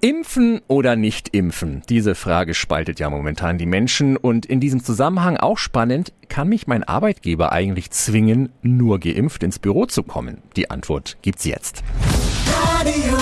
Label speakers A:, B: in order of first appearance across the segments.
A: Impfen oder nicht impfen? Diese Frage spaltet ja momentan die Menschen und in diesem Zusammenhang auch spannend, kann mich mein Arbeitgeber eigentlich zwingen, nur geimpft ins Büro zu kommen? Die Antwort gibt's jetzt.
B: Radio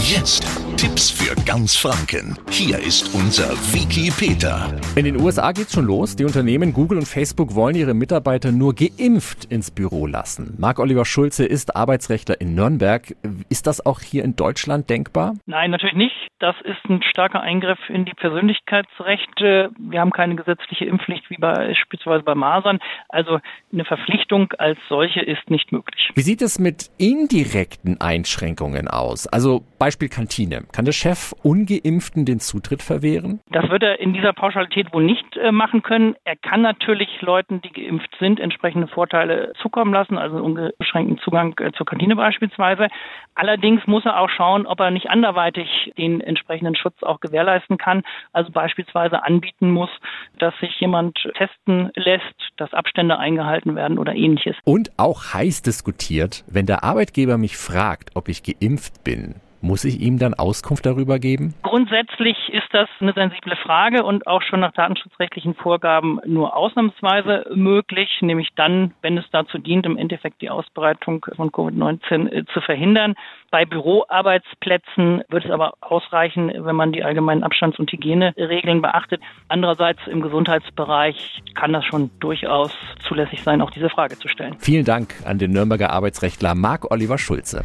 C: Jetzt Tipps für ganz Franken. Hier ist unser Wiki Peter.
A: In den USA geht's schon los. Die Unternehmen Google und Facebook wollen ihre Mitarbeiter nur geimpft ins Büro lassen. Marc-Oliver Schulze ist Arbeitsrechtler in Nürnberg. Ist das auch hier in Deutschland denkbar?
D: Nein, natürlich nicht. Das ist ein starker Eingriff in die Persönlichkeitsrechte. Wir haben keine gesetzliche Impfpflicht wie beispielsweise bei Masern. Also eine Verpflichtung als solche ist nicht möglich.
A: Wie sieht es mit indirekten Einschränkungen aus? Also Beispiel Kantine. Kann der Chef Ungeimpften den Zutritt verwehren?
D: Das wird er in dieser Pauschalität wohl nicht äh, machen können. Er kann natürlich Leuten, die geimpft sind, entsprechende Vorteile zukommen lassen, also unbeschränkten Zugang äh, zur Kantine beispielsweise. Allerdings muss er auch schauen, ob er nicht anderweitig den entsprechenden Schutz auch gewährleisten kann. Also beispielsweise anbieten muss, dass sich jemand testen lässt, dass Abstände eingehalten werden oder ähnliches.
A: Und auch heiß diskutiert, wenn der Arbeitgeber mich fragt, ob ich geimpft bin, muss ich ihm dann Auskunft darüber geben?
D: Grundsätzlich ist das eine sensible Frage und auch schon nach datenschutzrechtlichen Vorgaben nur ausnahmsweise möglich, nämlich dann, wenn es dazu dient, im Endeffekt die Ausbreitung von Covid-19 äh, zu verhindern. Bei Büroarbeitsplätzen wird es aber ausreichen, wenn man die allgemeinen Abstands- und Hygieneregeln beachtet. Andererseits im Gesundheitsbereich kann das schon durchaus zulässig sein, auch diese Frage zu stellen.
A: Vielen Dank an den Nürnberger Arbeitsrechtler Marc-Oliver Schulze.